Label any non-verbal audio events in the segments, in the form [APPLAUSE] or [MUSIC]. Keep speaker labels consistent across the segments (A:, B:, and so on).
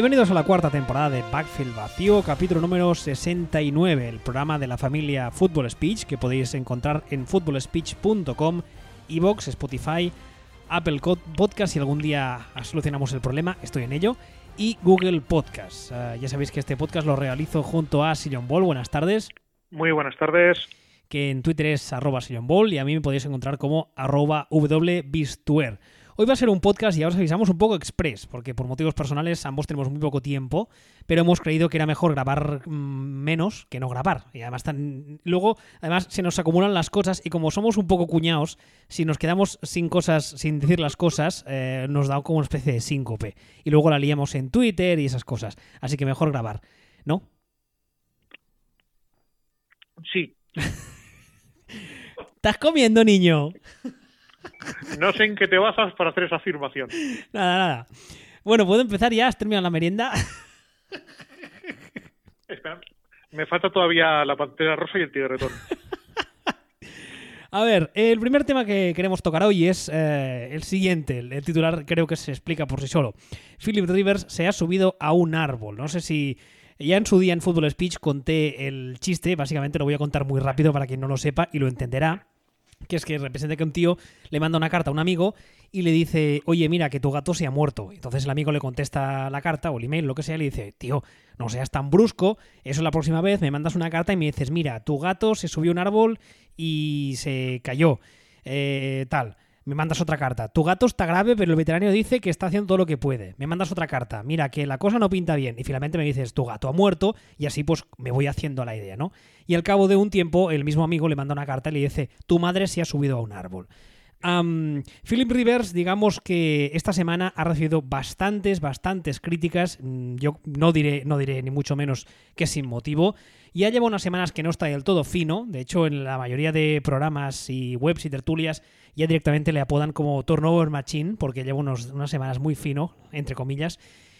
A: Bienvenidos a la cuarta temporada de Backfield Vacío, capítulo número 69, el programa de la familia Football Speech que podéis encontrar en footballspeech.com, Evox, Spotify, Apple Podcast si algún día solucionamos el problema, estoy en ello, y Google Podcast. Uh, ya sabéis que este podcast lo realizo junto a Sillon Ball. Buenas tardes.
B: Muy buenas tardes.
A: Que en Twitter es arroba Sillon Ball y a mí me podéis encontrar como arroba wbistuer. Hoy va a ser un podcast, y ya os avisamos, un poco express, porque por motivos personales ambos tenemos muy poco tiempo, pero hemos creído que era mejor grabar mmm, menos que no grabar. Y además, tan... luego, además, se nos acumulan las cosas y como somos un poco cuñados, si nos quedamos sin cosas, sin decir las cosas, eh, nos da como una especie de síncope. Y luego la liamos en Twitter y esas cosas. Así que mejor grabar, ¿no?
B: Sí. [LAUGHS]
A: ¿Estás comiendo, niño? [LAUGHS]
B: No sé en qué te basas para hacer esa afirmación. [LAUGHS]
A: Nada, nada. Bueno, ¿puedo empezar ya? ¿Has terminado la merienda? [LAUGHS]
B: Espera, me falta todavía la pantera rosa y el tigretón. [LAUGHS]
A: A ver, el primer tema que queremos tocar hoy es eh, el siguiente. El titular creo que se explica por sí solo. Philip Rivers se ha subido a un árbol. No sé si ya en su día en Football Speech conté el chiste. Básicamente lo voy a contar muy rápido para quien no lo sepa y lo entenderá que es que representa que un tío le manda una carta a un amigo y le dice, oye, mira, que tu gato se ha muerto. Entonces el amigo le contesta la carta o el email, lo que sea, y le dice, tío, no seas tan brusco, eso la próxima vez me mandas una carta y me dices, mira, tu gato se subió a un árbol y se cayó, eh, tal. Me mandas otra carta. Tu gato está grave, pero el veterinario dice que está haciendo todo lo que puede. Me mandas otra carta. Mira, que la cosa no pinta bien. Y finalmente me dices, tu gato ha muerto. Y así pues me voy haciendo la idea, ¿no? Y al cabo de un tiempo, el mismo amigo le manda una carta y le dice, tu madre se ha subido a un árbol. Um, Philip Rivers, digamos que esta semana ha recibido bastantes, bastantes críticas. Yo no diré, no diré ni mucho menos que sin motivo. Ya lleva unas semanas que no está del todo fino. De hecho, en la mayoría de programas y webs y tertulias ya directamente le apodan como Turnover Machine, porque lleva unos, unas semanas muy fino, entre comillas.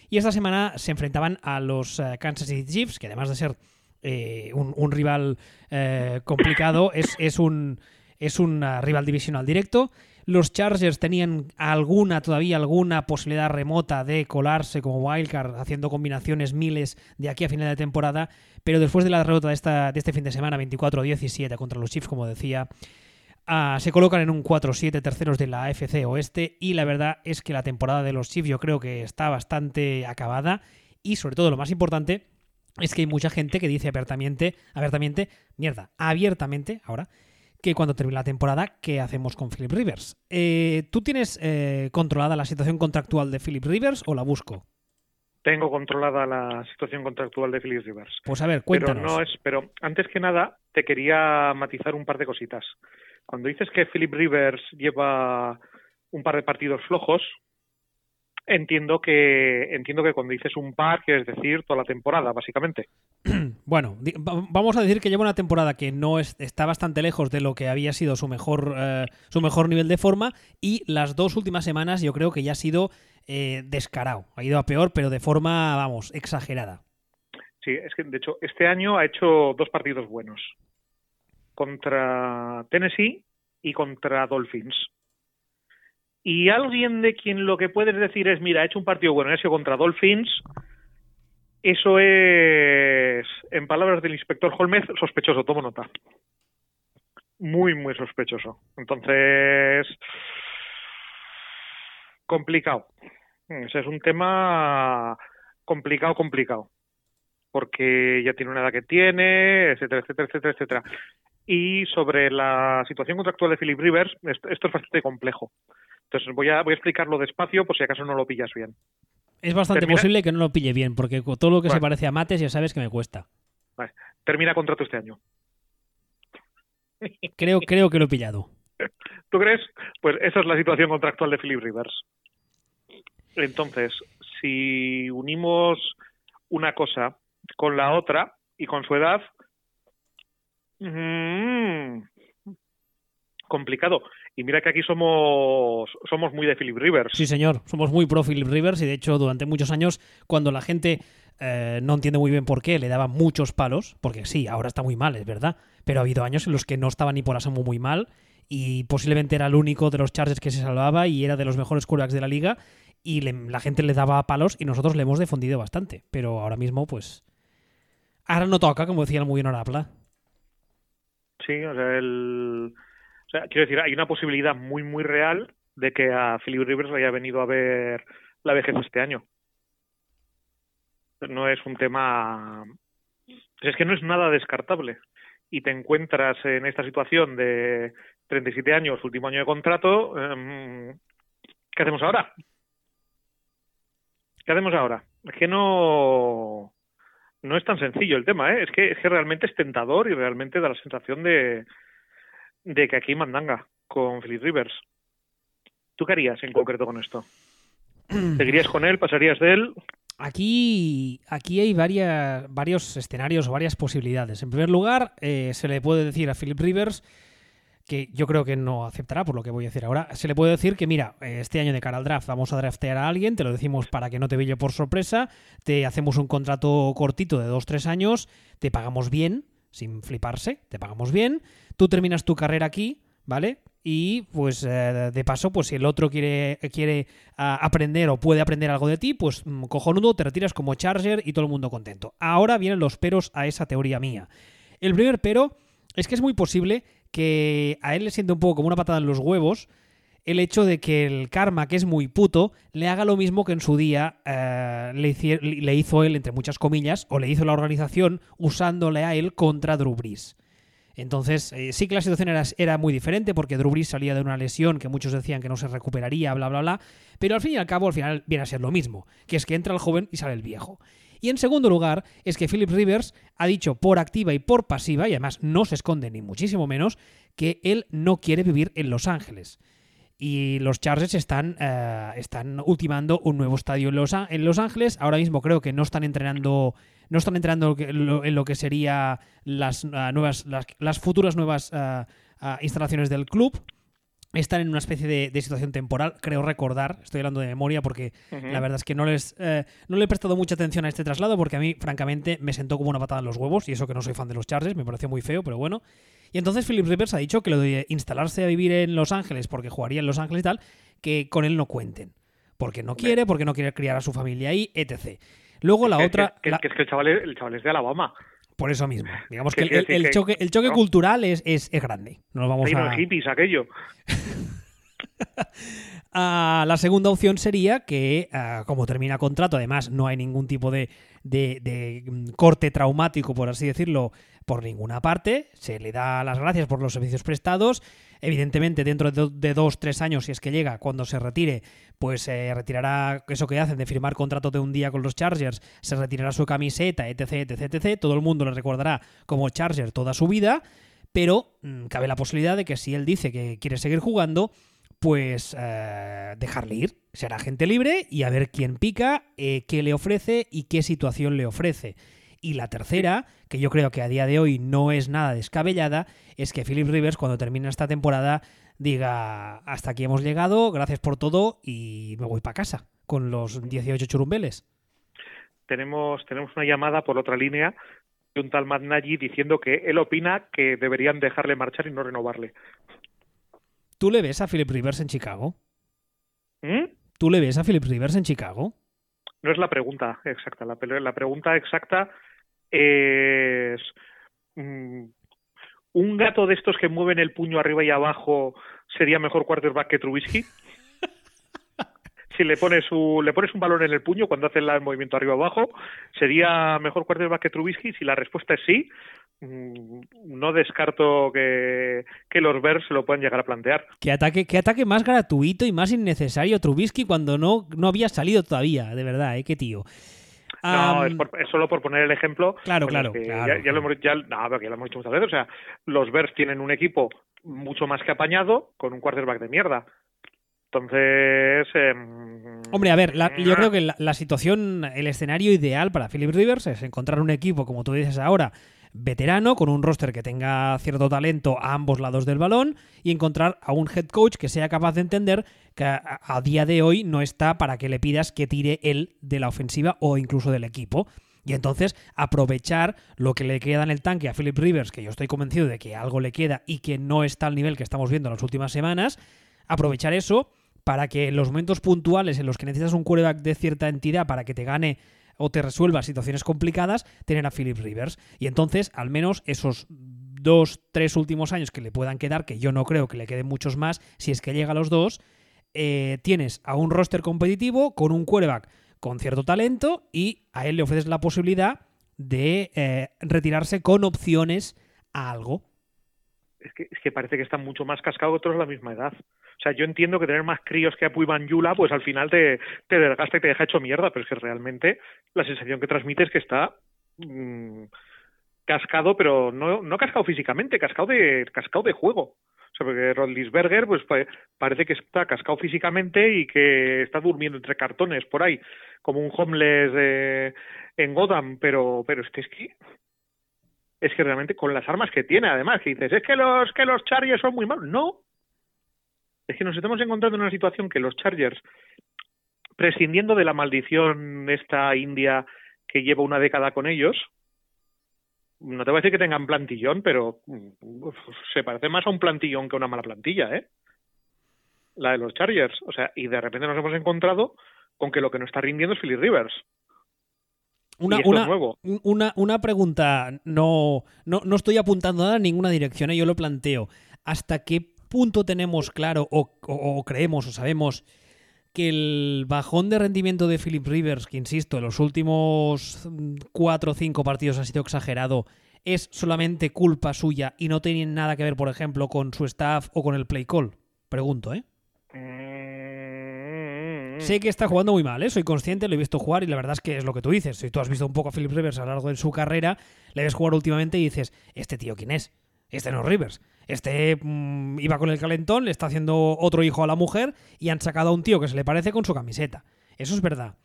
A: Y esta semana se enfrentaban a los uh, Kansas City Chiefs, que además de ser eh, un, un, rival eh, complicado, es, es un es un rival divisional directo. Los Chargers tenían alguna, todavía alguna posibilidad remota de colarse como wildcard, haciendo combinaciones miles de aquí a final de temporada, pero después de la derrota de, esta, de este fin de semana, 24-17 contra los Chiefs, como decía, uh, se colocan en un 4-7 terceros de la AFC Oeste. Y la verdad es que la temporada de los Chiefs yo creo que está bastante acabada. Y sobre todo lo más importante es que hay mucha gente que dice abiertamente, abiertamente, mierda, abiertamente ahora, que cuando termine la temporada, ¿qué hacemos con Philip Rivers? Eh, ¿Tú tienes eh, controlada la situación contractual de Philip Rivers o la busco?
B: Tengo controlada la situación contractual de Philip Rivers.
A: Pues a ver, cuéntanos.
B: Pero, no es, pero antes que nada, te quería matizar un par de cositas. Cuando dices que Philip Rivers lleva un par de partidos flojos, entiendo que entiendo que cuando dices un par quieres decir toda la temporada básicamente. [CLEARS THROAT]
A: Bueno vamos a decir que lleva una temporada que no es, está bastante lejos de lo que había sido su mejor eh, su mejor nivel de forma y las dos últimas semanas yo creo que ya ha sido eh, descarado. Ha ido a peor pero de forma vamos exagerada.
B: Sí es que de hecho este año ha hecho dos partidos buenos. Contra Tennessee y contra Dolphins y alguien de quien lo que puedes decir es, mira, ha hecho un partido bueno, ha sido contra Dolphins, eso es, en palabras del inspector Holmez, sospechoso, tomo nota. Muy, muy sospechoso. Entonces, complicado. Ese es un tema complicado, complicado. Porque ya tiene una edad que tiene, etcétera, etcétera, etcétera, etcétera. Y sobre la situación contractual de Philip Rivers, esto, esto es bastante complejo. Entonces voy a, voy a explicarlo despacio por si acaso no lo pillas bien.
A: Es bastante ¿Termina? posible que no lo pille bien, porque todo lo que vale. se parece a mates ya sabes que me cuesta.
B: Vale. Termina contrato este año. [LAUGHS]
A: Creo, creo que lo he pillado.
B: ¿Tú crees? Pues esa es la situación contractual de Philip Rivers. Entonces, si unimos una cosa con la otra y con su edad, complicado. Y mira que aquí somos, somos muy de Philip Rivers.
A: Sí, señor, somos muy pro Philip Rivers y de hecho durante muchos años cuando la gente eh, no entiende muy bien por qué le daba muchos palos, porque sí, ahora está muy mal, es verdad, pero ha habido años en los que no estaba ni por asomo muy mal y posiblemente era el único de los Chargers que se salvaba y era de los mejores quarterbacks de la liga y la gente le daba palos y nosotros le hemos defendido bastante. Pero ahora mismo, pues. Ahora no toca, como decía el muy honorable.
B: Sí, o sea, el. O sea, quiero decir, hay una posibilidad muy, muy real de que a Philip Rivers haya venido a ver la vejez este año. No es un tema. Es que no es nada descartable. Y te encuentras en esta situación de 37 años, último año de contrato. Em, ¿Qué hacemos ahora? ¿Qué hacemos ahora? Es que no no es tan sencillo el tema, ¿eh? Es que, es que realmente es tentador y realmente da la sensación de, de que aquí mandanga con Philip Rivers. ¿Tú qué harías en concreto con esto? [CLEARS THROAT] ¿Seguirías con él? ¿Pasarías de él?
A: Aquí, aquí hay varias, varios escenarios o varias posibilidades. En primer lugar, eh, se le puede decir a Philip Rivers que yo creo que no aceptará por lo que voy a decir ahora, se le puede decir que, mira, este año de cara al draft vamos a draftear a alguien, te lo decimos para que no te ville por sorpresa, te hacemos un contrato cortito de 2-3 años, te pagamos bien, sin fliparse, te pagamos bien, tú terminas tu carrera aquí, ¿vale? Y pues eh, de paso, pues si el otro quiere, quiere aprender o puede aprender algo de ti, pues mm, cojonudo, te retiras como Charger y todo el mundo contento. Ahora vienen los peros a esa teoría mía. El primer pero es que es muy posible que a él le siente un poco como una patada en los huevos el hecho de que el karma, que es muy puto, le haga lo mismo que en su día eh, le, hizo él, entre muchas comillas, o le hizo la organización usándole a él contra Drew Brees. Entonces, eh, sí que la situación era, era, muy diferente porque Drew Brees salía de una lesión que muchos decían que no se recuperaría, bla, bla, bla, pero al fin y al cabo, al final viene a ser lo mismo, que es que entra el joven y sale el viejo. Y en segundo lugar, es que Philip Rivers ha dicho por activa y por pasiva, y además no se esconde ni muchísimo menos, que él no quiere vivir en Los Ángeles. Y los Chargers están, eh, están ultimando un nuevo estadio en Los, Ángeles. Ahora mismo creo que no están entrenando, no están entrenando en lo que sería las, eh, las, futuras nuevas eh, instalaciones del club están en una especie de, situación temporal, creo recordar, estoy hablando de memoria porque la verdad es que no les eh, no le he prestado mucha atención a este traslado porque a mí, francamente, me sentó como una patada en los huevos y eso que no soy fan de los Chargers, me pareció muy feo, pero bueno. Y entonces Philip Rivers ha dicho que lo de instalarse a vivir en Los Ángeles porque jugaría en Los Ángeles y tal, que con él no cuenten. Porque no quiere, porque no quiere criar a su familia ahí, etc. Luego la otra...
B: Que, es que el chaval, el chaval es de Alabama
A: por eso mismo. Digamos que, el, choque, el choque cultural es, es, grande. No vamos a...
B: hippies, aquello. [LAUGHS] [LAUGHS]
A: Ah, la segunda opción sería que, ah, como termina contrato, además no hay ningún tipo de, mm, corte traumático, por así decirlo, por ninguna parte. Se le da las gracias por los servicios prestados. Evidentemente, dentro de, dos, tres años, si es que llega, cuando se retire, pues se retirará eso que hacen de firmar contrato de un día con los Chargers, se retirará su camiseta, etc, etc, etc. Todo el mundo le recordará como Charger toda su vida, pero mm, cabe la posibilidad de que si él dice que quiere seguir jugando, pues eh, dejarle ir. Será gente libre y a ver quién pica, eh, qué le ofrece y qué situación le ofrece. Y la tercera, que yo creo que a día de hoy no es nada descabellada, es que Philip Rivers cuando termine esta temporada diga, hasta aquí hemos llegado, gracias por todo y me voy para casa con los 18 churumbeles.
B: Tenemos, tenemos una llamada por otra línea de un tal Matt diciendo que él opina que deberían dejarle marchar y no renovarle.
A: ¿Tú le ves a Philip Rivers en Chicago?
B: ¿Mm?
A: ¿Tú le ves a Philip Rivers en Chicago?
B: No es la pregunta exacta. La, la pregunta exacta es... Mm, ¿Un gato de estos que mueven el puño arriba y abajo sería mejor quarterback que Trubisky? [LAUGHS] si le pones, su, le pones un balón en el puño cuando hace el movimiento arriba abajo, ¿sería mejor quarterback que Trubisky? Si la respuesta es sí, no descarto que, los Bears se lo puedan llegar a plantear.
A: ¿Qué ataque, qué ataque más gratuito y más innecesario Trubisky cuando no, no había salido todavía, de verdad, ¿eh? Qué tío.
B: No, es, solo por poner el ejemplo.
A: Claro, claro,
B: Ya, lo hemos, ya, no, ya lo hemos dicho muchas veces. O sea, los Bears tienen un equipo mucho más que apañado con un quarterback de mierda. Entonces. Em,
A: Hombre, a ver, yo creo que la, situación, el escenario ideal para Philip Rivers es encontrar un equipo, como tú dices ahora, veterano, con un roster que tenga cierto talento a ambos lados del balón y encontrar a un head coach que sea capaz de entender que a, día de hoy no está para que le pidas que tire él de la ofensiva o incluso del equipo. Y entonces aprovechar lo que le queda en el tanque a Philip Rivers, que yo estoy convencido de que algo le queda y que no está al nivel que estamos viendo en las últimas semanas, aprovechar eso para que en los momentos puntuales en los que necesitas un quarterback de cierta entidad para que te gane o te resuelva situaciones complicadas, tener a Philip Rivers. Y entonces, al menos esos dos, tres últimos años que le puedan quedar, que yo no creo que le queden muchos más, si es que llega a los dos, eh, tienes a un roster competitivo con un quarterback con cierto talento y a él le ofreces la posibilidad de eh, retirarse con opciones a algo.
B: Es que, es que parece que está mucho más cascado que otros de la misma edad. O sea, yo entiendo que tener más críos que y Yula, pues al final te, te desgasta y te deja hecho mierda, pero es que realmente la sensación que transmite es que está mmm, cascado, pero no, no cascado físicamente, cascado de, cascado de juego. O sea, porque Rodlisberger pues parece que está cascado físicamente y que está durmiendo entre cartones por ahí, como un homeless de, en Gotham, pero, pero es que es que es que realmente con las armas que tiene, además, que dices, es que los que los Chargers son muy malos. No. Es que nos estamos encontrando en una situación que los Chargers, prescindiendo de la maldición esta india que lleva una década con ellos, no te voy a decir que tengan plantillón, pero uf, se parece más a un plantillón que a una mala plantilla, ¿eh? La de los Chargers. O sea, y de repente nos hemos encontrado con que lo que no está rindiendo es Philly Rivers.
A: Una, una, una, una, pregunta, no, no, no estoy apuntando nada en ninguna dirección, ¿eh? yo lo planteo. ¿Hasta qué punto tenemos claro o, o, o creemos o sabemos que el bajón de rendimiento de Philip Rivers, que insisto, en los últimos cuatro o cinco partidos ha sido exagerado, es solamente culpa suya y no tiene nada que ver, por ejemplo, con su staff o con el play call? Pregunto, ¿eh?
B: Mm.
A: Sé que está jugando muy mal, ¿eh? soy consciente, lo he visto jugar y la verdad es que es lo que tú dices. Si tú has visto un poco a Philip Rivers a lo largo de su carrera, le ves jugar últimamente y dices, ¿este tío quién es? Este no es Rivers. Este mmm, iba con el calentón, le está haciendo otro hijo a la mujer y han sacado a un tío que se le parece con su camiseta. Eso es verdad.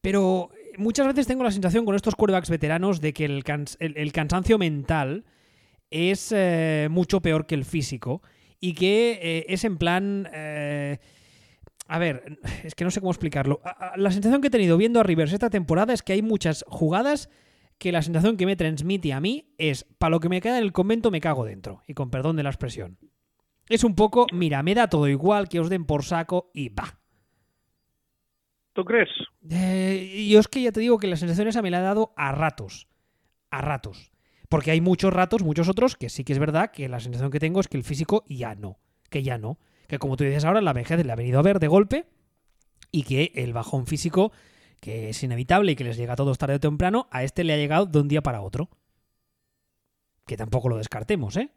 A: Pero muchas veces tengo la sensación con estos quarterbacks veteranos de que el, cans el, el cansancio mental es eh, mucho peor que el físico y que eh, es en plan... Eh, a ver, es que no sé cómo explicarlo. La sensación que he tenido viendo a Rivers esta temporada es que hay muchas jugadas que la sensación que me transmite a mí es, para lo que me queda en el convento me cago dentro, y con perdón de la expresión. Es un poco, mira, me da todo igual que os den por saco y va.
B: ¿Tú crees?
A: Eh, yo es que ya te digo que la sensación esa me la ha dado a ratos. A ratos. Porque hay muchos ratos, muchos otros, que sí que es verdad que la sensación que tengo es que el físico ya no. Que ya no. Que como tú dices ahora, la vejez le ha venido a ver de golpe y que el bajón físico que es inevitable y que les llega a todos tarde o temprano, a este le ha llegado de un día para otro. Que tampoco lo descartemos, ¿eh?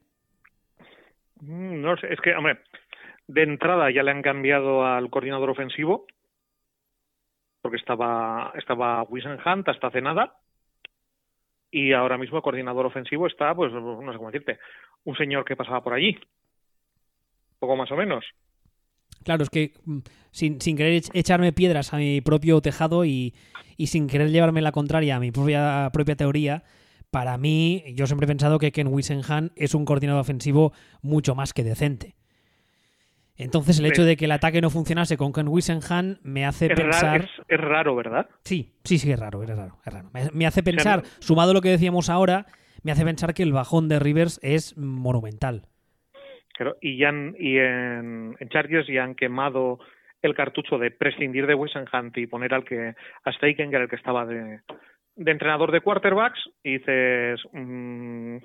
B: No sé, es que, hombre, de entrada ya le han cambiado al coordinador ofensivo, porque estaba, estaba Hunt hasta hace nada, y ahora mismo el coordinador ofensivo está, pues, no sé cómo decirte, un señor que pasaba por allí, poco más o menos.
A: Claro, es que mm, sin, sin querer echarme piedras a mi propio tejado y, y, sin querer llevarme la contraria a mi propia, propia teoría, para mí, yo siempre he pensado que Ken Wisenhan es un coordinador ofensivo mucho más que decente. Entonces, el hecho de que el ataque no funcionase con Ken Wisenhan me hace
B: es
A: pensar.
B: Raro, es, es, raro, ¿verdad?
A: Sí, sí, sí, es raro, es raro. Es raro. Me, me, hace pensar, sumado a lo que decíamos ahora, me hace pensar que el bajón de Rivers es monumental.
B: Claro, y, ya y en, Chargers ya han quemado el cartucho de prescindir de Hunt y poner al que a Steichen, el que estaba de, entrenador de quarterbacks, y dices, mmm,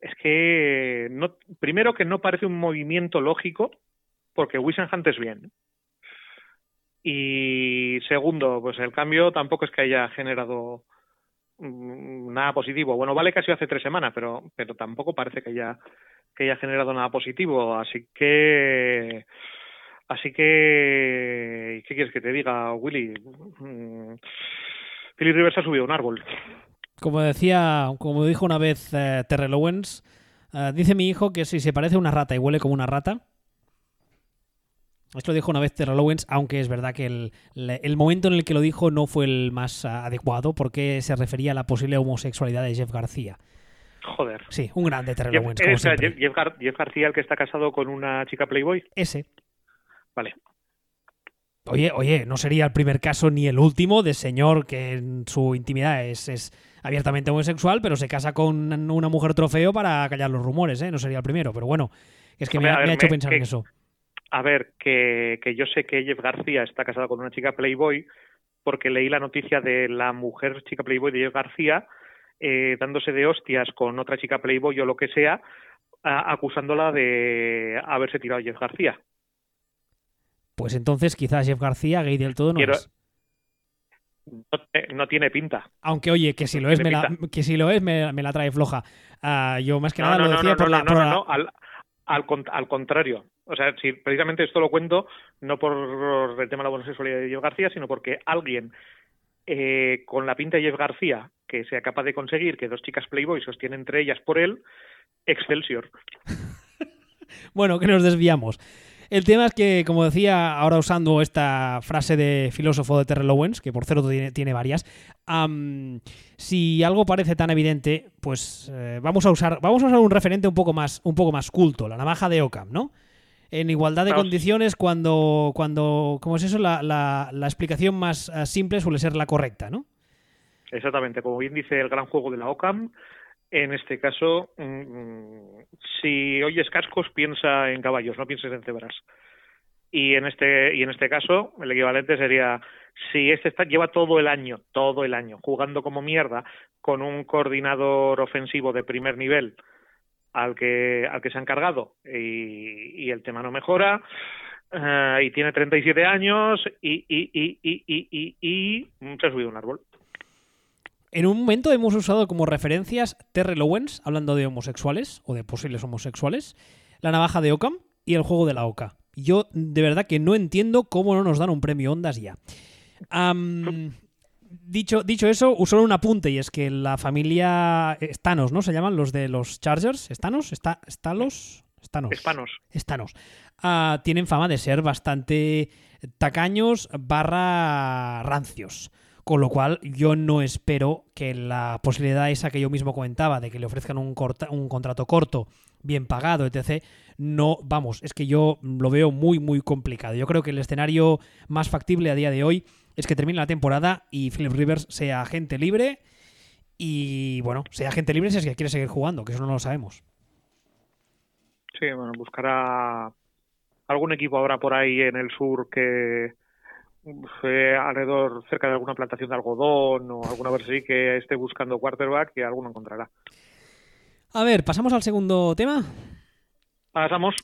B: es que no, primero que no parece un movimiento lógico, porque Hunt es bien. Y segundo, pues el cambio tampoco es que haya generado nada positivo. Bueno, vale que ha sido hace tres semanas, pero, pero tampoco parece que haya que haya generado nada positivo. Así que, así que, ¿qué quieres que te diga, Willy? Mm, Philly Rivers ha subido un árbol.
A: Como decía, como dijo una vez eh, Terrell Owens, eh, dice mi hijo que si se parece a una rata y huele como una rata. Esto lo dijo una vez Terrell Owens, aunque es verdad que el, el, momento en el que lo dijo no fue el más adecuado porque se refería a la posible homosexualidad de Jeff García.
B: Joder.
A: Sí, un grande Terrell Owens. Como
B: Jeff, Jeff, Gar Jeff, García, el que está casado con una chica Playboy.
A: Ese.
B: Vale.
A: Oye, oye, no sería el primer caso ni el último de señor que en su intimidad es, es abiertamente homosexual, pero se casa con una mujer trofeo para callar los rumores, ¿eh? No sería el primero, pero bueno, es que me,
B: ver,
A: me, ha hecho
B: me,
A: pensar
B: que,
A: en eso.
B: A ver, que, que yo sé que Jeff García está casado con una chica Playboy porque leí la noticia de la mujer chica Playboy de Jeff García eh, dándose de hostias con otra chica Playboy o lo que sea, acusándola de haberse tirado a Jeff García.
A: Pues entonces quizás Jeff García, gay del todo, no es.
B: No, tiene pinta.
A: Aunque oye, que si lo es, me la, que si lo es, me, la trae floja. Ah, yo más que nada lo decía por la...
B: Al, al, al, contrario. O sea, si precisamente esto lo cuento no por el tema de la homosexualidad de Jeff García, sino porque alguien eh, con la pinta de Jeff García que sea capaz de conseguir que dos chicas Playboy sostienen entre ellas por él, Excelsior. [LAUGHS]
A: bueno, que nos desviamos. El tema es que, como decía, ahora usando esta frase de filósofo de Terrell Owens, que por cierto tiene, varias, si algo parece tan evidente, pues eh, vamos a usar vamos a usar un referente un poco más un poco más culto, la navaja de Ockham, ¿no? En igualdad de condiciones, cuando, cuando, ¿cómo es eso? La, la, la explicación más eh, simple suele ser la correcta, ¿no?
B: Exactamente, como bien dice el gran juego de la OCAM, en este caso, mm, si oyes cascos, piensa en caballos, no pienses en cebras. Y en este y en este caso, el equivalente sería si este está, lleva todo el año, todo el año jugando como mierda con un coordinador ofensivo de primer nivel al que al que se ha encargado y, el tema no mejora eh, y tiene 37 años y y y y y, se ha subido un árbol.
A: En un momento hemos usado como referencias Terrell Owens, hablando de homosexuales o de posibles homosexuales, la navaja de Ockham y el juego de la Oca. Yo de verdad que no entiendo cómo no nos dan un premio Ondas ya. Dicho, dicho eso, usó un apunte y es que la familia Stanos, ¿no? Se llaman los de los Chargers. ¿Stanos? ¿Está, ¿Stalos?
B: Stanos.
A: Estanos. Estanos. Ah, tienen fama de ser bastante tacaños barra rancios. Con lo cual, yo no espero que la posibilidad esa que yo mismo comentaba, de que le ofrezcan un, un contrato corto, bien pagado, etc., no, vamos, es que yo lo veo muy, muy complicado. Yo creo que el escenario más factible a día de hoy es que termine la temporada y Philip Rivers sea agente libre y, bueno, sea agente libre si es que quiere seguir jugando, que eso no lo sabemos.
B: Sí, bueno, buscará algún equipo ahora por ahí en el sur que fue alrededor, cerca de alguna plantación de algodón o alguna vez así que esté buscando quarterback y alguno encontrará.
A: A ver, ¿pasamos al segundo tema?
B: Pasamos.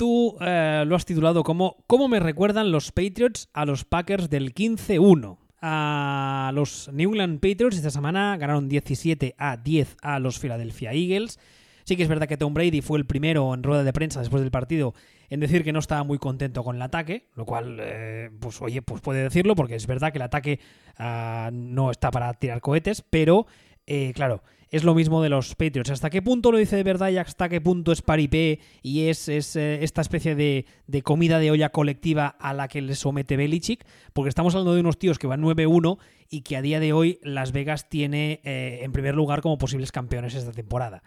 A: Tú eh, lo has titulado como ¿Cómo me recuerdan los Patriots a los Packers del 15-1? A los New England Patriots esta semana ganaron 17 a 10 a los Philadelphia Eagles. Sí que es verdad que Tom Brady fue el primero en rueda de prensa después del partido en decir que no estaba muy contento con el ataque, lo cual, eh, pues oye, pues puede decirlo porque es verdad que el ataque ah, no está para tirar cohetes, pero eh, claro, es lo mismo de los Patriots. ¿Hasta qué punto lo dice de verdad y hasta qué punto es paripé y es, eh, esta especie de, comida de olla colectiva a la que le somete Belichick? Porque estamos hablando de unos tíos que van 9-1 y que a día de hoy Las Vegas tiene en primer lugar como posibles campeones esta temporada.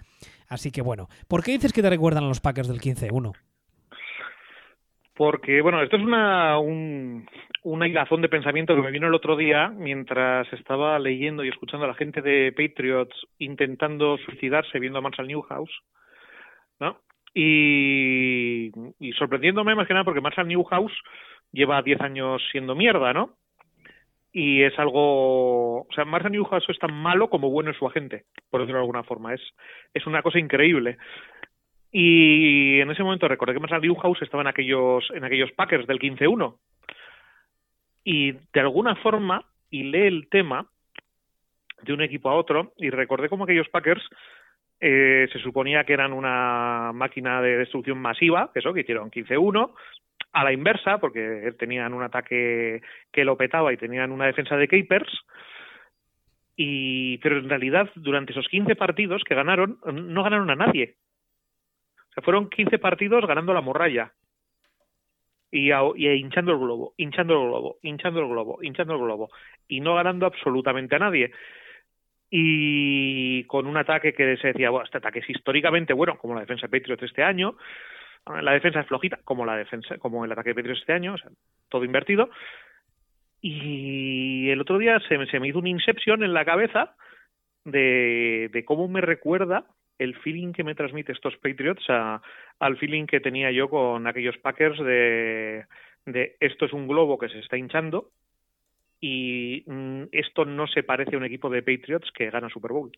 A: Así que bueno, ¿por qué dices que te recuerdan a los Packers del 15-1?
B: Porque, bueno, esto es una, un, una hilazón de pensamiento que me vino el otro día mientras estaba leyendo y escuchando a la gente de Patriots intentando suicidarse viendo a Marshall Newhouse, ¿no? Y, sorprendiéndome más que nada porque Marshall Newhouse lleva 10 años siendo mierda, ¿no? Y es algo, o sea, Marshall Newhouse es tan malo como bueno es su agente, por decirlo de alguna forma. Es, es una cosa increíble. Y en ese momento recordé que Marshall Newhouse estaba en aquellos, en aquellos Packers del 15-1. Y de alguna forma lee el tema de un equipo a otro y recordé como aquellos Packers eh, se suponía que eran una máquina de destrucción masiva, eso, que hicieron 15-1, a la inversa, porque tenían un ataque que lo petaba y tenían una defensa de Capers, y, pero en realidad durante esos 15 partidos que ganaron, no ganaron a nadie. Se fueron 15 partidos ganando la morralla. Y, hinchando el globo, hinchando el globo, hinchando el globo, hinchando el globo. Y no ganando absolutamente a nadie. Y con un ataque que se decía, bueno, este ataque es históricamente bueno, como la defensa de Patriots este año. La defensa es flojita, como la defensa, como el ataque de Patriots este año, o sea, todo invertido. Y el otro día se, se me hizo un inception en la cabeza de cómo me recuerda el feeling que me transmite estos Patriots al feeling que tenía yo con aquellos Packers de, de esto es un globo que se está hinchando y mm, esto no se parece a un equipo de Patriots que gana Super Bowl,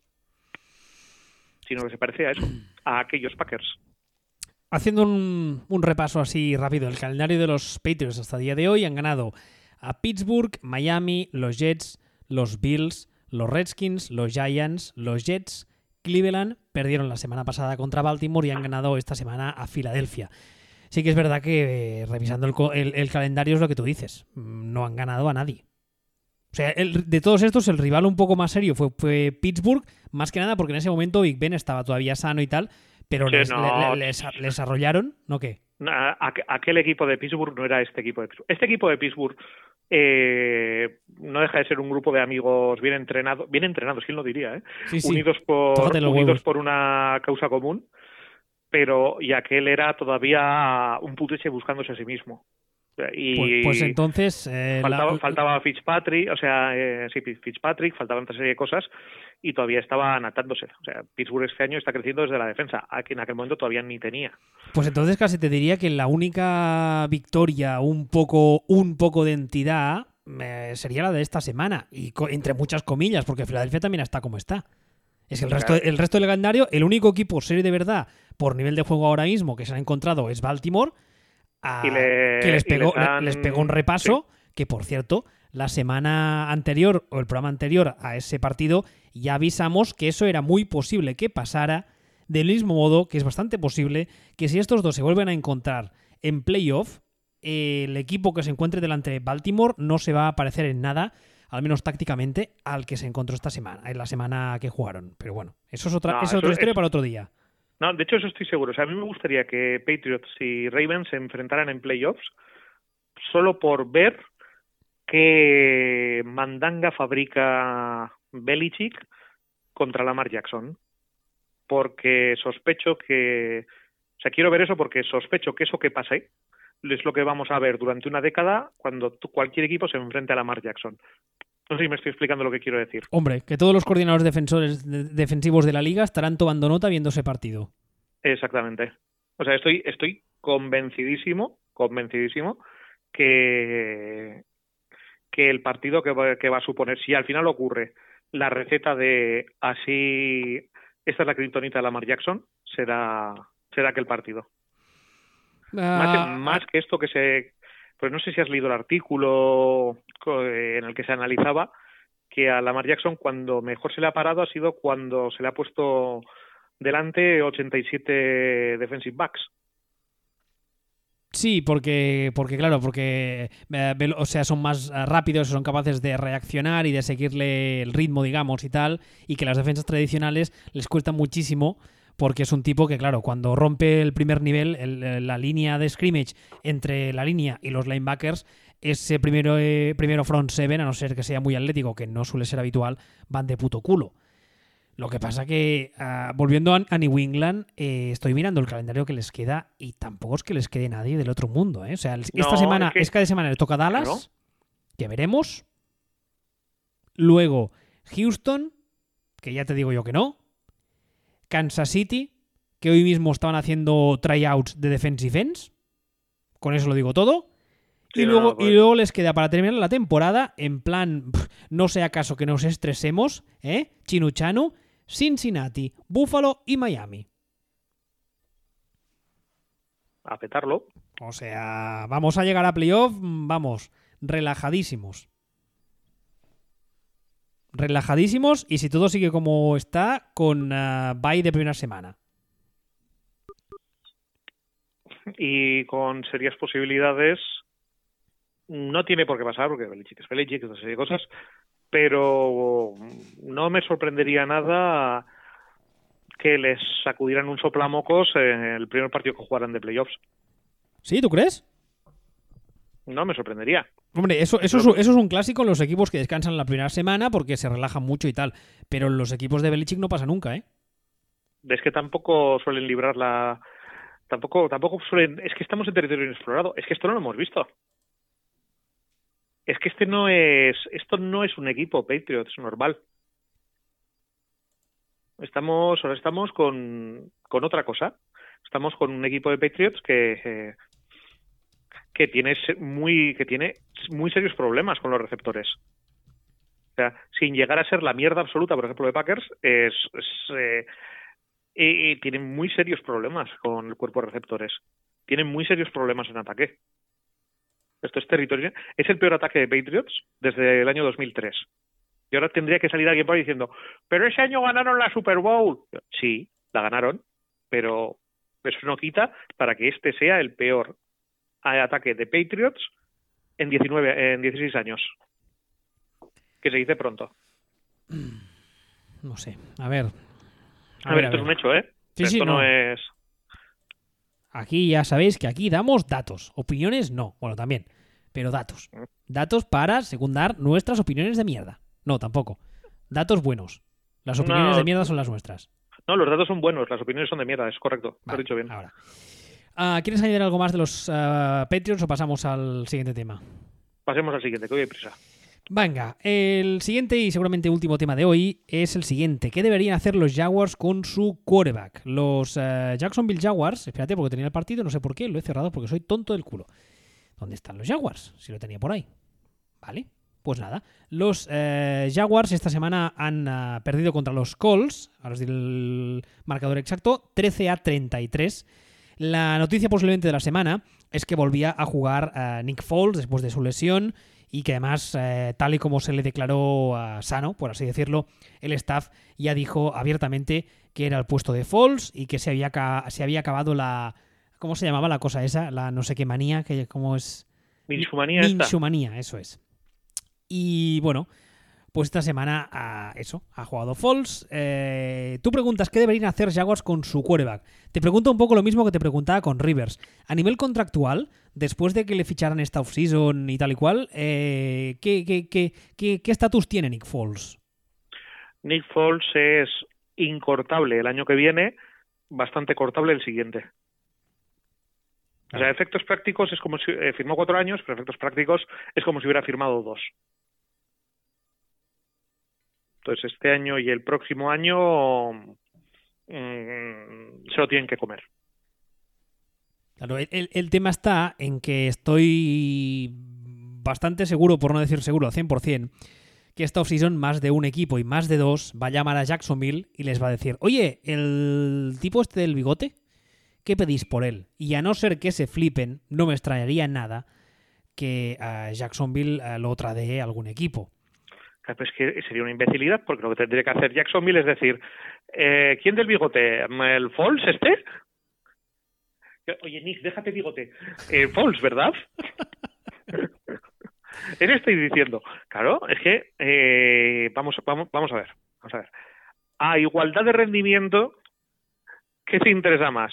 B: sino que se parece a eso, a aquellos Packers.
A: Haciendo un, un repaso así rápido, el calendario de los Patriots hasta el día de hoy han ganado a Pittsburgh, Miami, los Jets, los Bills, los Redskins, los Giants, los Jets, Cleveland, perdieron la semana pasada contra Baltimore y han ganado esta semana a Filadelfia. Sí que es verdad que eh, revisando el, calendario es lo que tú dices, mm, no han ganado a nadie. O sea, de todos estos, el rival un poco más serio fue, Pittsburgh, más que nada porque en ese momento Big Ben estaba todavía sano y tal, pero les, les, arrollaron, ¿no qué?
B: Aquel equipo de Pittsburgh no era este equipo de Pittsburgh. Este equipo de Pittsburgh eh, no deja de ser un grupo de amigos bien entrenados, bien entrenados, ¿quién lo diría? Eh? Unidos, por, unidos por una causa común, pero y aquel era todavía un puteche buscándose a sí mismo. Y
A: pues, pues entonces
B: eh, faltaba, Fitzpatrick, o sea, eh, sí, Fitzpatrick, faltaban otra serie de cosas y todavía estaba natándose. O sea, Pittsburgh este año está creciendo desde la defensa, que en aquel momento todavía ni tenía.
A: Pues entonces casi te diría que la única victoria un poco, un poco de entidad eh, sería la de esta semana y entre muchas comillas, porque Filadelfia también está como está. Es el resto, el resto del calendario, el único equipo serio de verdad por nivel de juego ahora mismo que se ha encontrado es Baltimore que les pegó, les, pegó un repaso, que por cierto, la semana anterior o el programa anterior a ese partido ya avisamos que eso era muy posible que pasara, del mismo modo que es bastante posible que si estos dos se vuelven a encontrar en playoff, el equipo que se encuentre delante de Baltimore no se va a parecer en nada, al menos tácticamente, al que se encontró esta semana, en la semana que jugaron. Pero bueno, eso es otra, eso, es otra historia para otro día.
B: No, de hecho eso estoy seguro. O sea, a mí me gustaría que Patriots y Ravens se enfrentaran en playoffs solo por ver qué mandanga fabrica Belichick contra Lamar Jackson. Porque sospecho que... O sea, quiero ver eso porque sospecho que eso que pase es lo que vamos a ver durante una década cuando cualquier equipo se enfrente a Lamar Jackson. No sé si me estoy explicando lo que quiero decir.
A: Hombre, que todos los coordinadores defensores defensivos de la liga estarán tomando nota viendo ese partido.
B: Exactamente. O sea, estoy, estoy convencidísimo, convencidísimo que, que el partido que va, que va a suponer, si al final ocurre la receta de así, esta es la criptonita de Lamar Jackson, será, será aquel partido. Ah. más que esto que se pues no sé si has leído el artículo en el que se analizaba que a Lamar Jackson cuando mejor se le ha parado ha sido cuando se le ha puesto delante 87 defensive backs.
A: Sí, porque, porque claro, porque eh, o sea, son más rápidos, son capaces de reaccionar y de seguirle el ritmo, digamos, y tal, y que las defensas tradicionales les cuesta muchísimo porque es un tipo que, claro, cuando rompe el primer nivel, la línea de scrimmage entre la línea y los linebackers, ese primero, eh, primero front seven, a no ser que sea muy atlético, que no suele ser habitual, van de puto culo. Lo que pasa que, ah, volviendo a, New England, eh, estoy mirando el calendario que les queda y tampoco es que les quede nadie del otro mundo. ¿eh? O sea, esta semana, es que... semana le toca Dallas, que veremos. Luego, Houston, que ya te digo yo que no. Kansas City, que hoy mismo estaban haciendo tryouts de defense ends. Con eso lo digo todo. y, luego, y pues. luego les queda para terminar la temporada, en plan, no sea acaso que nos estresemos, ¿eh? Chinuchanu, Cincinnati, Buffalo y Miami.
B: A petarlo.
A: O sea, vamos a llegar a playoff, vamos, relajadísimos relajadísimos y si todo sigue como está, con uh, bye de primera semana.
B: Y con serias posibilidades, no tiene por qué pasar, porque Belichick es Belichick, una serie de cosas, pero no me sorprendería nada que les sacudieran un soplamocos en el primer partido que jugaran de playoffs.
A: ¿Sí? ¿Tú crees?
B: No me sorprendería.
A: Hombre, eso, eso, es, eso es un clásico en los equipos que descansan la primera semana porque se relajan mucho y tal. Pero en los equipos de Belichick no pasa nunca, ¿eh?
B: Es que tampoco suelen librar la. Tampoco, tampoco suelen. Es que estamos en territorio inexplorado. Es que esto no lo hemos visto. Es que este no es. Esto no es un equipo Patriots normal. Estamos, ahora estamos con, con otra cosa. Estamos con un equipo de Patriots que, eh, que tiene muy, que tiene muy serios problemas con los receptores. O sea, sin llegar a ser la mierda absoluta, por ejemplo, de Packers, es, eh, tienen muy serios problemas con el cuerpo de receptores. Tienen muy serios problemas en ataque. Esto es territorio. Es el peor ataque de Patriots desde el año 2003. Y ahora tendría que salir alguien por ahí diciendo, pero ese año ganaron la Super Bowl. Sí, la ganaron, pero eso no quita para que este sea el peor ataque de Patriots en 19, en 16 años. Que se dice pronto.
A: No sé. A ver.
B: A, ver, esto es un hecho, ¿eh? esto no es.
A: Aquí ya sabéis que aquí damos datos. Opiniones no. Bueno, también. Pero datos. Mm. Datos para secundar nuestras opiniones de mierda. No, tampoco. Datos buenos. Las opiniones de mierda son las nuestras.
B: No, los datos son buenos, las opiniones son de mierda, es correcto. Lo he dicho bien.
A: Ahora. Ah, ¿Quieres añadir algo más de los uh, Patreons o pasamos al siguiente tema?
B: Pasemos al siguiente, que hoy hay prisa.
A: Venga, el siguiente y seguramente último tema de hoy es el siguiente. ¿Qué deberían hacer los Jaguars con su quarterback? Los uh, Jacksonville Jaguars, espérate porque tenía el partido, no sé por qué, lo he cerrado porque soy tonto del culo. ¿Dónde están los Jaguars? Si lo tenía por ahí. Vale. Pues nada, los eh, Jaguars esta semana han ah, perdido contra los Colts, ahora os diré el marcador exacto, 13 a 33. La noticia posiblemente de la semana es que volvía a jugar Nick Foles después de su lesión y que además, eh, tal y como se le declaró a sano, por así decirlo, el staff ya dijo abiertamente que era el puesto de Foles y que se había, se había acabado la... ¿Cómo se llamaba la cosa esa? La no sé qué manía, que cómo es...
B: Minshumanía.
A: eso es. Y bueno, pues esta semana ha, eso, ha jugado Falls. Eh, tú preguntas qué deberían hacer Jaguars con su quarterback. Te pregunto un poco lo mismo que te preguntaba con Rivers. A nivel contractual, después de que le ficharan esta offseason y tal y cual, eh, ¿qué estatus tiene Nick Foles?
B: Nick Foles es incortable el año que viene, bastante cortable el siguiente. O sea, efectos prácticos es como si eh, firmó cuatro años, pero efectos prácticos es como si hubiera firmado dos. Entonces, este año y el próximo año mm, se lo tienen que comer.
A: Claro, el, tema está en que estoy bastante seguro, por no decir seguro al 100%, que esta offseason más de un equipo y más de dos va a llamar a Jacksonville y les va a decir, oye, el tipo este del bigote, ¿qué pedís por él? Y a no ser que se flipen, no me extrañaría nada que a Jacksonville lo tradee algún equipo.
B: Pues que sería una imbecilidad, porque lo que tendría que hacer Jacksonville es decir, eh, ¿quién del bigote? ¿El Falls este? Oye, Nick, déjate bigote. Eh, Falls, ¿verdad? [LAUGHS] Él estoy diciendo. Claro, es que eh, vamos, vamos, vamos a ver, vamos a ver. A igualdad de rendimiento, ¿qué te interesa más?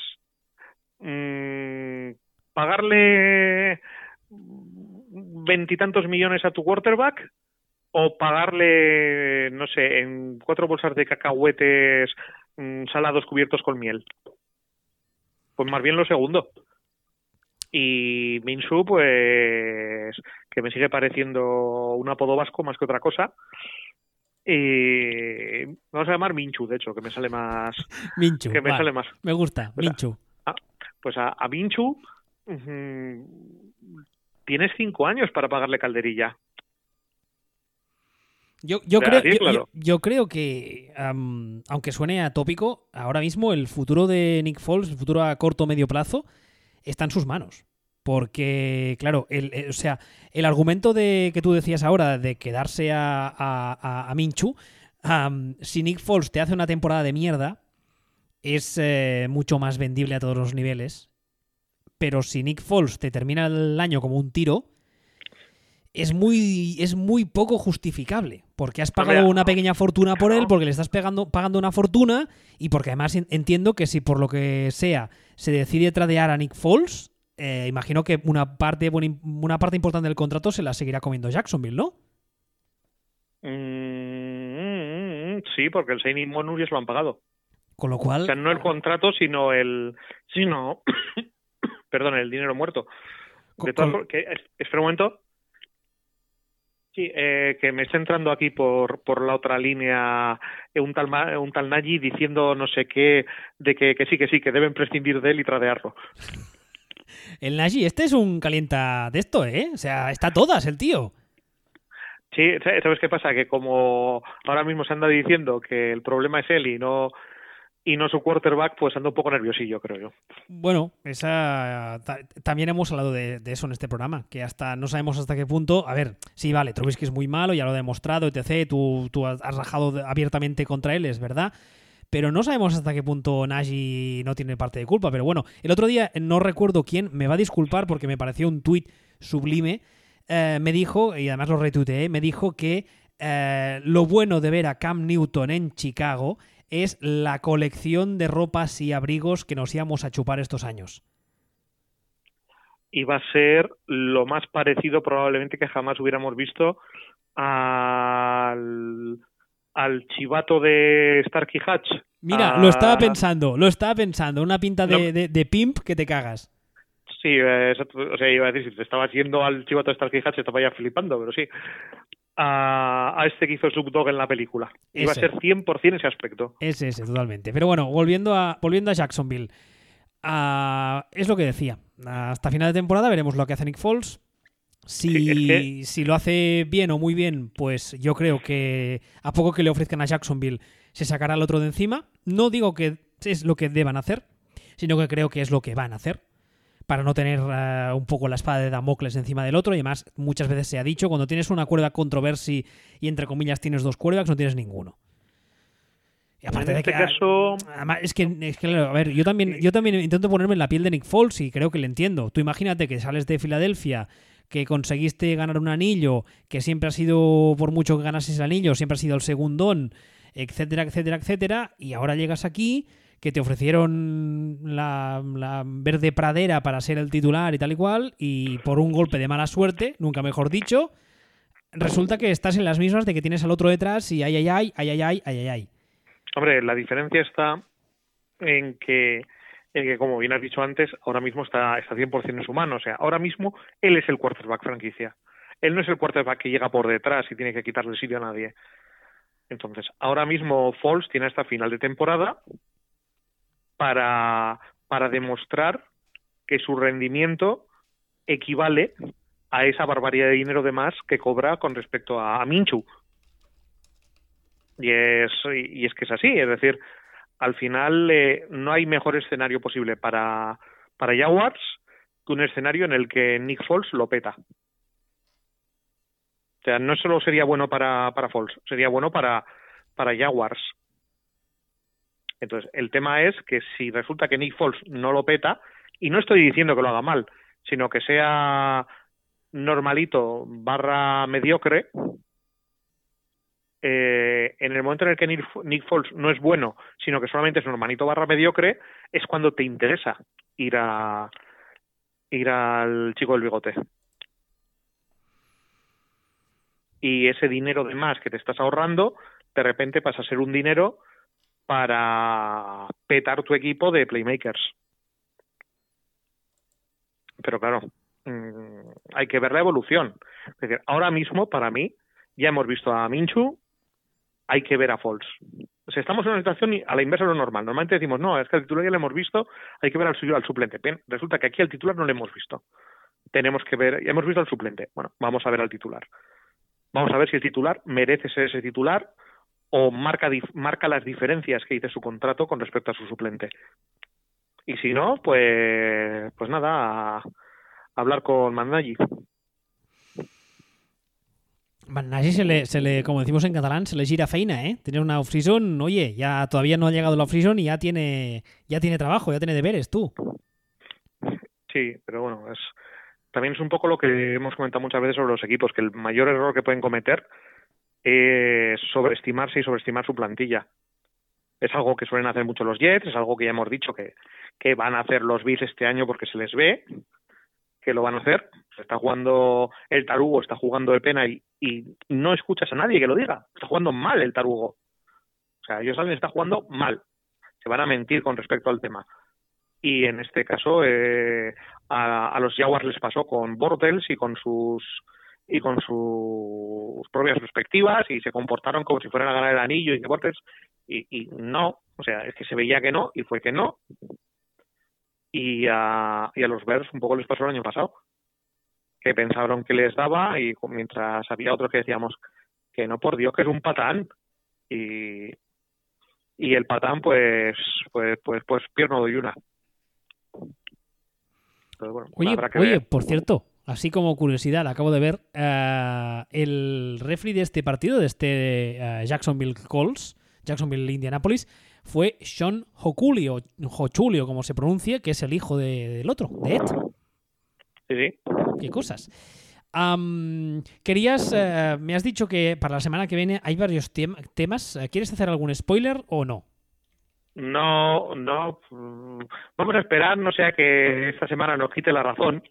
B: Mm, ¿Pagarle veintitantos millones a tu quarterback o pagarle, no sé, en cuatro bolsas de cacahuetes mm, salados cubiertos con miel. Pues más bien lo segundo. Y Minsu, pues, que me sigue pareciendo un apodo vasco más que otra cosa. Y vamos a llamar Minchu, de hecho, que me sale más.
A: Minchu.
B: Que me sale más.
A: Me gusta, Minchu.
B: Ah, pues a, a Minchu tienes cinco años para pagarle calderilla.
A: Yo, yo, creo, yo, creo que, aunque suene atópico, ahora mismo el futuro de Nick Foles, el futuro a corto o medio plazo, está en sus manos. Porque, claro, el, eh, o sea, el argumento de que tú decías ahora de quedarse a, a, Minchu, si Nick Foles te hace una temporada de mierda, es eh, mucho más vendible a todos los niveles. Pero si Nick Foles te termina el año como un tiro, es muy, es muy poco justificable. Porque has pagado una pequeña fortuna por él, porque le estás pagando, pagando una fortuna y porque además entiendo que si por lo que sea se decide tradear a Nick Foles, eh, imagino que una parte, una parte importante del contrato se la seguirá comiendo Jacksonville, ¿no?
B: Mm, sí, porque el signing bonus lo han pagado.
A: Con lo cual...
B: O sea, no el contrato, sino el... Sino... [COUGHS] perdón, el dinero muerto. De espera un momento. Sí, eh, que me está entrando aquí por, por la otra línea un tal, un tal Nagy diciendo no sé qué, de que, que sí, que sí, que deben prescindir de él y tradearlo.
A: El Nagy, este es un calienta de esto, ¿eh? O sea, está todas el tío.
B: Sí, ¿sabes qué pasa? Que como ahora mismo se anda diciendo que el problema es él y no y no su quarterback, pues anda un poco nerviosillo, creo yo.
A: Bueno, esa también hemos hablado de, eso en este programa, que hasta no sabemos hasta qué punto. A ver, sí, vale, Trubisky es muy malo, ya lo ha demostrado, etc. Tú, tú has rajado abiertamente contra él, es verdad. Pero no sabemos hasta qué punto Nagy no tiene parte de culpa. Pero bueno, el otro día no recuerdo quién, me va a disculpar porque me pareció un tuit sublime. Eh, me dijo, y además lo retuiteé, me dijo que eh, lo bueno de ver a Cam Newton en Chicago es la colección de ropas y abrigos que nos íbamos a chupar estos años.
B: Va a ser lo más parecido probablemente que jamás hubiéramos visto al, al chivato de Starkey Hatch.
A: Mira, lo estaba pensando, lo estaba pensando, una pinta de, de, pimp que te cagas.
B: Sí, eh, o sea, iba a decir, si te estabas yendo al chivato de Starkey Hatch, estaba ya flipando, pero sí a, este que hizo Subdog en la película. Iba a ser 100% ese aspecto.
A: Ese, ese, totalmente. Pero bueno, volviendo a, volviendo a Jacksonville. es lo que decía. Hasta final de temporada veremos lo que hace Nick Foles. Si, si lo hace bien o muy bien, pues yo creo que a poco que le ofrezcan a Jacksonville se sacará el otro de encima. No digo que es lo que deban hacer, sino que creo que es lo que van a hacer para no tener eh, un poco la espada de Damocles encima del otro. Y además, muchas veces se ha dicho, cuando tienes una cuerda controversi y entre comillas tienes dos cuerdas, no tienes ninguno.
B: Y aparte en de este que, caso...
A: es que, es que, a ver, yo también, yo también intento ponerme en la piel de Nick Foles y creo que le entiendo. Tú imagínate que sales de Filadelfia, que conseguiste ganar un anillo, que siempre ha sido, por mucho que ganases el anillo, siempre ha sido el segundón, etcétera, etcétera, etcétera, y ahora llegas aquí que te ofrecieron la, verde pradera para ser el titular y tal y cual, y por un golpe de mala suerte, nunca mejor dicho, resulta que estás en las mismas de que tienes al otro detrás y ay, ay, ay, ay, ay, ay, ay, ay.
B: Hombre, la diferencia está en que, en que, como bien has dicho antes, ahora mismo está, está 100% en su mano. O sea, ahora mismo él es el quarterback franquicia. Él no es el quarterback que llega por detrás y tiene que quitarle sitio a nadie. Entonces, ahora mismo Falls tiene hasta final de temporada para, para demostrar que su rendimiento equivale a esa barbaridad de dinero de más que cobra con respecto a, Minchu. Y es, y es que es así, es decir, al final eh, no hay mejor escenario posible para, para Jaguars que un escenario en el que Nick Foles lo peta. O sea, no solo sería bueno para, para Foles, sería bueno para, para Jaguars. Entonces, el tema es que si resulta que Nick Foles no lo peta, y no estoy diciendo que lo haga mal, sino que sea normalito barra mediocre, eh, en el momento en el que Nick Foles no es bueno, sino que solamente es normalito barra mediocre, es cuando te interesa ir a ir al chico del bigote. Y ese dinero de más que te estás ahorrando, de repente pasa a ser un dinero para petar tu equipo de playmakers. Pero claro, mm, hay que ver la evolución. Es decir, ahora mismo, para mí, ya hemos visto a Minchu, hay que ver a Foles. O sea, estamos en una situación a la inversa de lo normal. Normalmente decimos, no, es que al titular ya lo hemos visto, hay que ver al, al suplente. Bien, resulta que aquí al titular no lo hemos visto. Tenemos que ver, ya hemos visto al suplente. Bueno, vamos a ver al titular. Vamos a ver si el titular merece ser ese titular o marca, marca las diferencias que dice su contrato con respecto a su suplente. Y si no, pues, pues nada, a, hablar con Mandagi.
A: Mandagi se le, se le, como decimos en catalán, se le gira feina, ¿eh? Tener una off-season, oye, ya todavía no ha llegado la off-season y ya tiene, ya tiene trabajo, ya tiene deberes, tú.
B: Sí, pero bueno, es también es un poco lo que hemos comentado muchas veces sobre los equipos, que el mayor error que pueden cometer eh, sobreestimarse y sobreestimar su plantilla. Es algo que suelen hacer mucho los Jets, es algo que ya hemos dicho que, que van a hacer los Bills este año porque se les ve que lo van a hacer. Está jugando el Tarugo, está jugando de pena y, no escuchas a nadie que lo diga. Está jugando mal el Tarugo. O sea, ellos saben está jugando mal. Se van a mentir con respecto al tema. Y en este caso, eh, a, a, los Jaguars les pasó con Bortels y con sus y con sus propias perspectivas y se comportaron como si fueran a ganar el anillo y deportes y, y no, o sea, es que se veía que no y fue que no. Y a, y a los Bears un poco les pasó el año pasado, que pensaron que les daba y mientras había otros que decíamos que no, por Dios, que es un patán. Y, y el patán, pues, pues, pues, pues pierno doy una.
A: bueno, oye, oye por cierto, así como curiosidad, acabo de ver uh, el refri de este partido, de este uh, Jacksonville Colts, Jacksonville Indianapolis, fue Sean Hokuli o Hochulio, como se pronuncia, que es el hijo de, del otro, de Ed.
B: Sí, sí.
A: Qué cosas. Um, querías, uh, me has dicho que para la semana que viene hay varios tem temas. ¿Quieres hacer algún spoiler o no?
B: No, no. Vamos a esperar, no sea que esta semana nos quite la razón.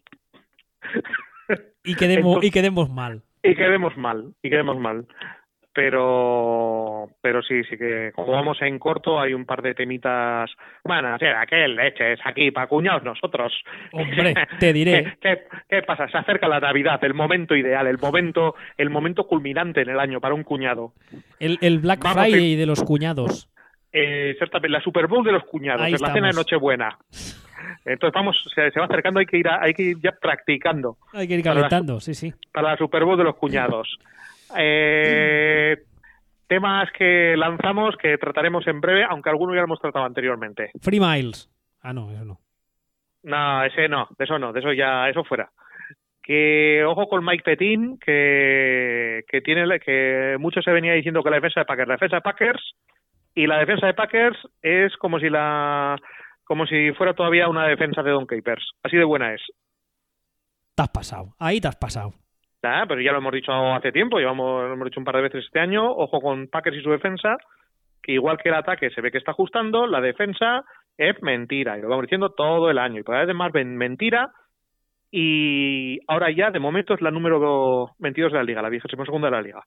A: Y quedemos, Entonces, y quedemos mal.
B: Y quedemos mal, y quedemos mal pero pero sí, sí que como vamos en corto hay un par de temitas, bueno, o sea, aquel leches aquí para cuñados nosotros.
A: Hombre, [LAUGHS] te diré.
B: ¿Qué, ¿Qué, pasa? Se acerca la Navidad, el momento ideal, el momento el momento culminante en el año para un cuñado.
A: El, el Black vamos Friday de los cuñados.
B: Eh, la Super Bowl de los cuñados, es la cena de Nochebuena. [LAUGHS] Entonces vamos, se, se, va acercando, hay que ir, a, hay que ir ya practicando.
A: Hay que ir calentando, sí, sí.
B: Para la Super Bowl de los cuñados. Eh, temas que lanzamos que trataremos en breve, aunque algunos ya lo hemos tratado anteriormente.
A: Free Miles. Ah, no, eso no.
B: No, ese no, de eso no, de eso ya, eso fuera. Que ojo con Mike Petin, que, que tiene que mucho se venía diciendo que la defensa de Packers, la defensa de Packers y la defensa de Packers es como si la como si fuera todavía una defensa de Don Capers. Así de buena es.
A: Te has pasado. Ahí te has pasado.
B: Ah, pero ya lo hemos dicho hace tiempo, llevamos, lo hemos dicho un par de veces este año, ojo con Packers y su defensa, que igual que el ataque se ve que está ajustando, la defensa es mentira, y lo vamos diciendo todo el año, y por además mentira, y ahora ya de momento es la número 22 de la liga, la vigésima segunda de la liga.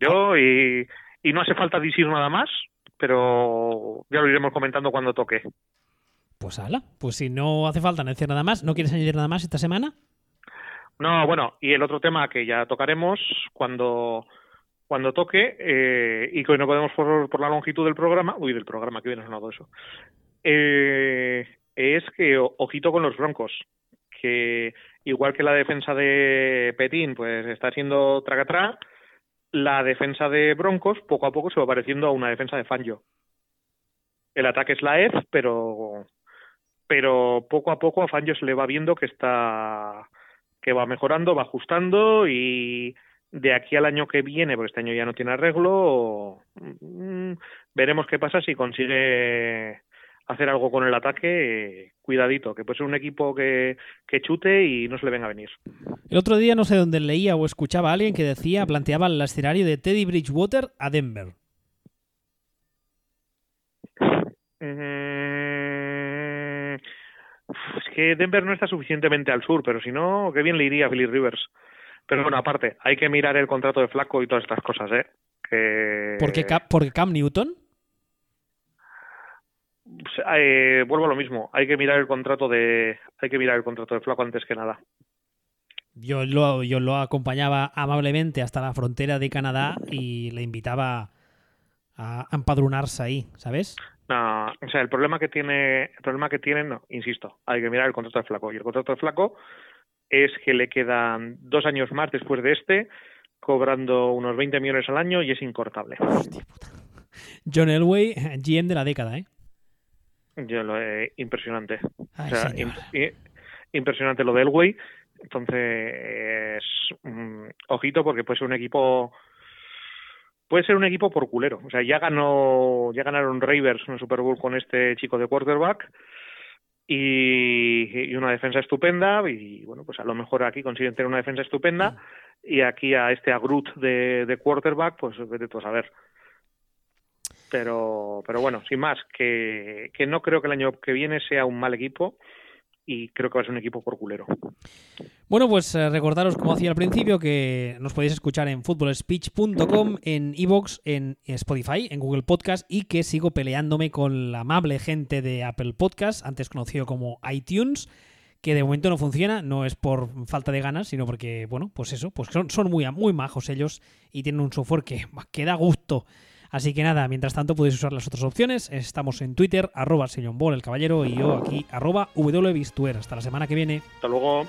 B: Yo, y, y no hace falta decir nada más, pero ya lo iremos comentando cuando toque.
A: Pues ala, pues si no hace falta decir nada más, ¿no quieres añadir nada más esta semana?
B: No, bueno, y el otro tema que ya tocaremos cuando cuando toque eh, y que hoy no podemos por, por, la longitud del programa, uy, del programa que viene sonado eso, eh, es que ojito con los Broncos, que igual que la defensa de Petín, pues está siendo tracatrá, la defensa de Broncos poco a poco se va pareciendo a una defensa de Fangio. El ataque es la EF, pero pero poco a poco a Fangio se le va viendo que está que va mejorando, va ajustando y de aquí al año que viene, porque este año ya no tiene arreglo, mmm, veremos qué pasa si consigue hacer algo con el ataque, cuidadito, que puede ser un equipo que, que chute y no se le venga a venir.
A: El otro día no sé dónde leía o escuchaba a alguien que decía, planteaba el escenario de Teddy Bridgewater a Denver.
B: Mm, es que Denver no está suficientemente al sur, pero si no, qué bien le iría a Philly Rivers. Pero bueno, aparte, hay que mirar el contrato de Flaco y todas estas cosas, ¿eh? Que...
A: ¿Por qué, ¿Porque Cam Newton?
B: Eh, vuelvo a lo mismo, hay que mirar el contrato de hay que mirar el contrato de Flaco antes que nada.
A: Yo lo, yo lo acompañaba amablemente hasta la frontera de Canadá y le invitaba a empadronarse ahí, ¿sabes?
B: No, o sea, el problema que tiene, el problema que tienen, no, insisto, hay que mirar el contrato de Flaco. Y el contrato de Flaco es que le quedan dos años más después de este, cobrando unos 20 millones al año y es incortable.
A: Hostia puta. John Elway, GM de la década, ¿eh?
B: Yo lo impresionante.
A: Ay,
B: o sea, im, impresionante lo de Elway. Entonces, mmm, ojito porque puede ser un equipo puede ser un equipo por culero. O sea, ya ganó, ya ganaron Ravers un Super Bowl con este chico de quarterback y, y, una defensa estupenda y bueno, pues a lo mejor aquí consiguen tener una defensa estupenda y aquí a este Agrut de, de quarterback, pues vete tú a saber. Pero, pero bueno, sin más, que, que no creo que el año que viene sea un mal equipo y creo que va a ser un equipo por culero.
A: Bueno, pues eh, recordaros, como hacía al principio, que nos podéis escuchar en footballspeech.com, en Evox, en Spotify, en Google Podcast y que sigo peleándome con la amable gente de Apple Podcast, antes conocido como iTunes, que de momento no funciona, no es por falta de ganas, sino porque, bueno, pues eso, pues son, son muy, muy majos ellos y tienen un software que, que da gusto. Así que nada, mientras tanto podéis usar las otras opciones. Estamos en Twitter, arroba el caballero, y yo aquí, arroba Hasta la semana que viene.
B: Hasta luego.